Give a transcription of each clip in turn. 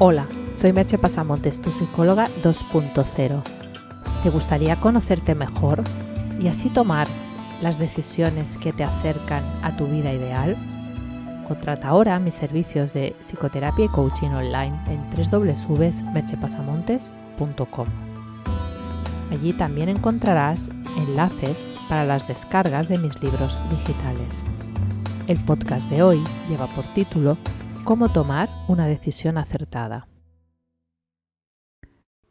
Hola, soy Merche Pasamontes, tu psicóloga 2.0. ¿Te gustaría conocerte mejor y así tomar las decisiones que te acercan a tu vida ideal? Contrata ahora mis servicios de psicoterapia y coaching online en www.merchepasamontes.com. Allí también encontrarás enlaces para las descargas de mis libros digitales. El podcast de hoy lleva por título Cómo tomar una decisión acertada.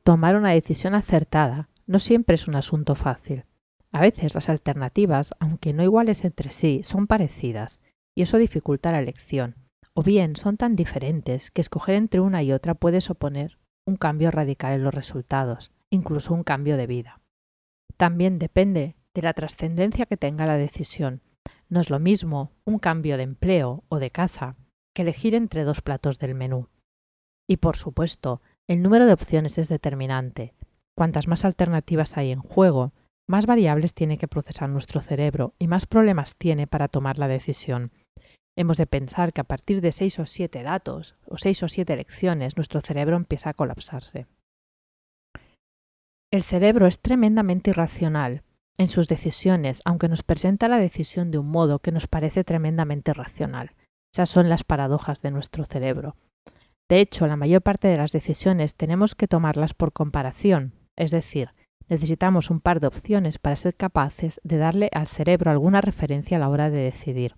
Tomar una decisión acertada no siempre es un asunto fácil. A veces las alternativas, aunque no iguales entre sí, son parecidas, y eso dificulta la elección. O bien son tan diferentes que escoger entre una y otra puede suponer un cambio radical en los resultados, incluso un cambio de vida. También depende de la trascendencia que tenga la decisión. No es lo mismo un cambio de empleo o de casa que elegir entre dos platos del menú. Y por supuesto, el número de opciones es determinante. Cuantas más alternativas hay en juego, más variables tiene que procesar nuestro cerebro y más problemas tiene para tomar la decisión. Hemos de pensar que a partir de seis o siete datos o seis o siete elecciones nuestro cerebro empieza a colapsarse. El cerebro es tremendamente irracional en sus decisiones, aunque nos presenta la decisión de un modo que nos parece tremendamente racional son las paradojas de nuestro cerebro. De hecho, la mayor parte de las decisiones tenemos que tomarlas por comparación, es decir, necesitamos un par de opciones para ser capaces de darle al cerebro alguna referencia a la hora de decidir.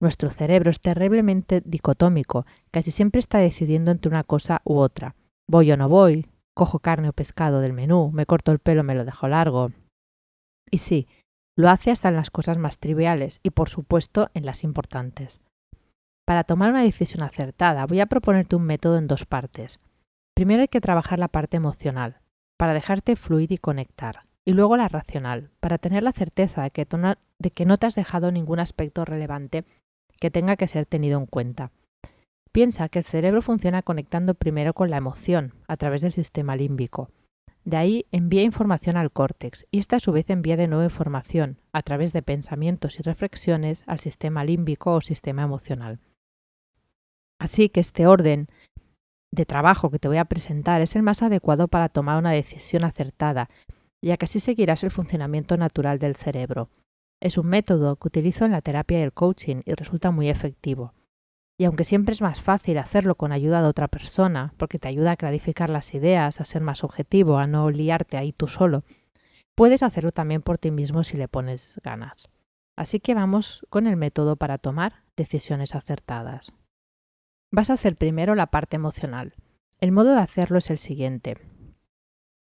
Nuestro cerebro es terriblemente dicotómico, casi siempre está decidiendo entre una cosa u otra. Voy o no voy, cojo carne o pescado del menú, me corto el pelo, me lo dejo largo. Y sí, lo hace hasta en las cosas más triviales y por supuesto en las importantes. Para tomar una decisión acertada voy a proponerte un método en dos partes. Primero hay que trabajar la parte emocional, para dejarte fluir y conectar, y luego la racional, para tener la certeza de que, no te has dejado ningún aspecto relevante que tenga que ser tenido en cuenta. Piensa que el cerebro funciona conectando primero con la emoción, a través del sistema límbico. De ahí envía información al córtex y esta a su vez envía de nuevo información, a través de pensamientos y reflexiones, al sistema límbico o sistema emocional. Así que este orden de trabajo que te voy a presentar es el más adecuado para tomar una decisión acertada, ya que así seguirás el funcionamiento natural del cerebro. Es un método que utilizo en la terapia y el coaching y resulta muy efectivo. Y aunque siempre es más fácil hacerlo con ayuda de otra persona, porque te ayuda a clarificar las ideas, a ser más objetivo, a no liarte ahí tú solo, puedes hacerlo también por ti mismo si le pones ganas. Así que vamos con el método para tomar decisiones acertadas. Vas a hacer primero la parte emocional. El modo de hacerlo es el siguiente.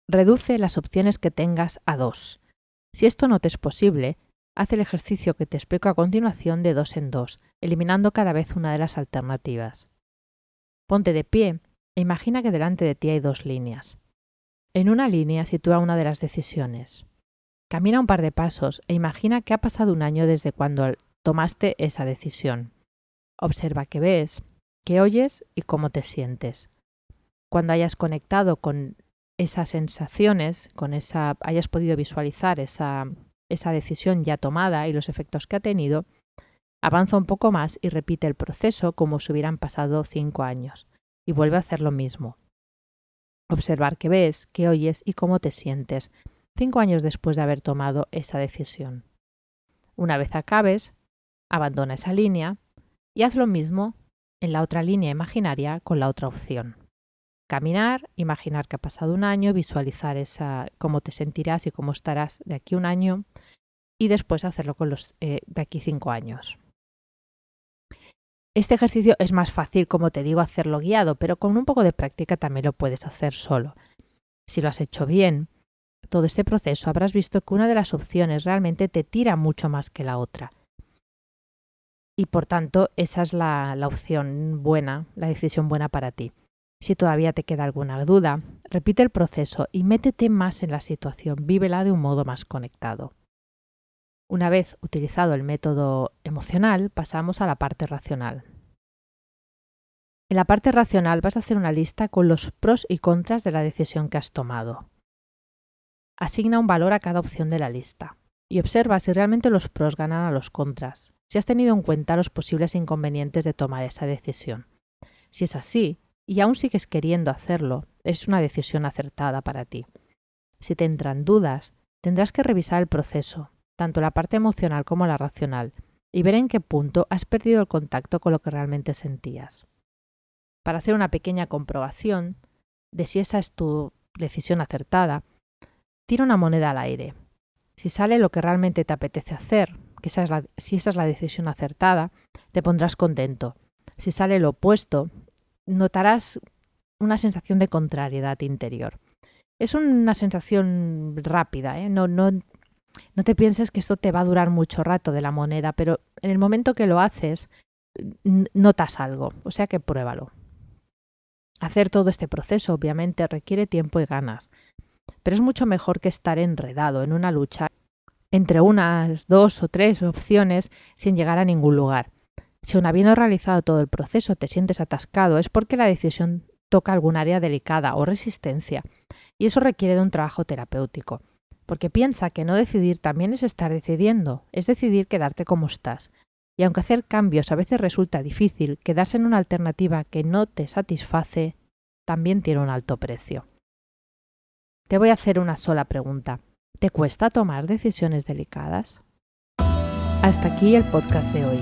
Reduce las opciones que tengas a dos. Si esto no te es posible, haz el ejercicio que te explico a continuación de dos en dos, eliminando cada vez una de las alternativas. Ponte de pie e imagina que delante de ti hay dos líneas. En una línea sitúa una de las decisiones. Camina un par de pasos e imagina que ha pasado un año desde cuando tomaste esa decisión. Observa qué ves, qué oyes y cómo te sientes. Cuando hayas conectado con esas sensaciones, con esa, hayas podido visualizar esa, esa decisión ya tomada y los efectos que ha tenido, avanza un poco más y repite el proceso como si hubieran pasado cinco años y vuelve a hacer lo mismo. Observar qué ves, qué oyes y cómo te sientes cinco años después de haber tomado esa decisión. Una vez acabes, abandona esa línea y haz lo mismo en la otra línea imaginaria con la otra opción. Caminar, imaginar que ha pasado un año, visualizar esa, cómo te sentirás y cómo estarás de aquí un año y después hacerlo con los eh, de aquí cinco años. Este ejercicio es más fácil, como te digo, hacerlo guiado, pero con un poco de práctica también lo puedes hacer solo. Si lo has hecho bien, todo este proceso habrás visto que una de las opciones realmente te tira mucho más que la otra y por tanto esa es la, opción buena, la decisión buena para ti. Si todavía te queda alguna duda, repite el proceso y métete más en la situación, vívela de un modo más conectado. Una vez utilizado el método emocional, pasamos a la parte racional. En la parte racional vas a hacer una lista con los pros y contras de la decisión que has tomado. Asigna un valor a cada opción de la lista y observa si realmente los pros ganan a los contras si has tenido en cuenta los posibles inconvenientes de tomar esa decisión. Si es así, y aún sigues queriendo hacerlo, es una decisión acertada para ti. Si te entran dudas, tendrás que revisar el proceso, tanto la parte emocional como la racional, y ver en qué punto has perdido el contacto con lo que realmente sentías. Para hacer una pequeña comprobación de si esa es tu decisión acertada, tira una moneda al aire. Si sale lo que realmente te apetece hacer, si esa es la decisión acertada, te pondrás contento. Si sale lo opuesto, notarás una sensación de contrariedad interior. Es una sensación rápida, ¿eh? no, no, no te pienses que esto te va a durar mucho rato de la moneda, pero en el momento que lo haces, notas algo, o sea que pruébalo. Hacer todo este proceso obviamente requiere tiempo y ganas, pero es mucho mejor que estar enredado en una lucha entre unas dos o tres opciones sin llegar a ningún lugar. Si aun habiendo realizado todo el proceso te sientes atascado es porque la decisión toca algún área delicada o resistencia, y eso requiere de un trabajo terapéutico, porque piensa que no decidir también es estar decidiendo, es decidir quedarte como estás. Y aunque hacer cambios a veces resulta difícil, quedarse en una alternativa que no te satisface también tiene un alto precio. Te voy a hacer una sola pregunta. ¿Te cuesta tomar decisiones delicadas? Hasta aquí el podcast de hoy.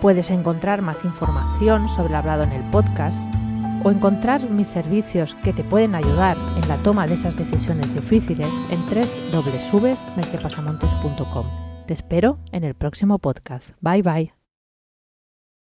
Puedes encontrar más información sobre lo hablado en el podcast o encontrar mis servicios que te pueden ayudar en la toma de esas decisiones difíciles en www.merchepasamontes.com. Te espero en el próximo podcast. Bye bye.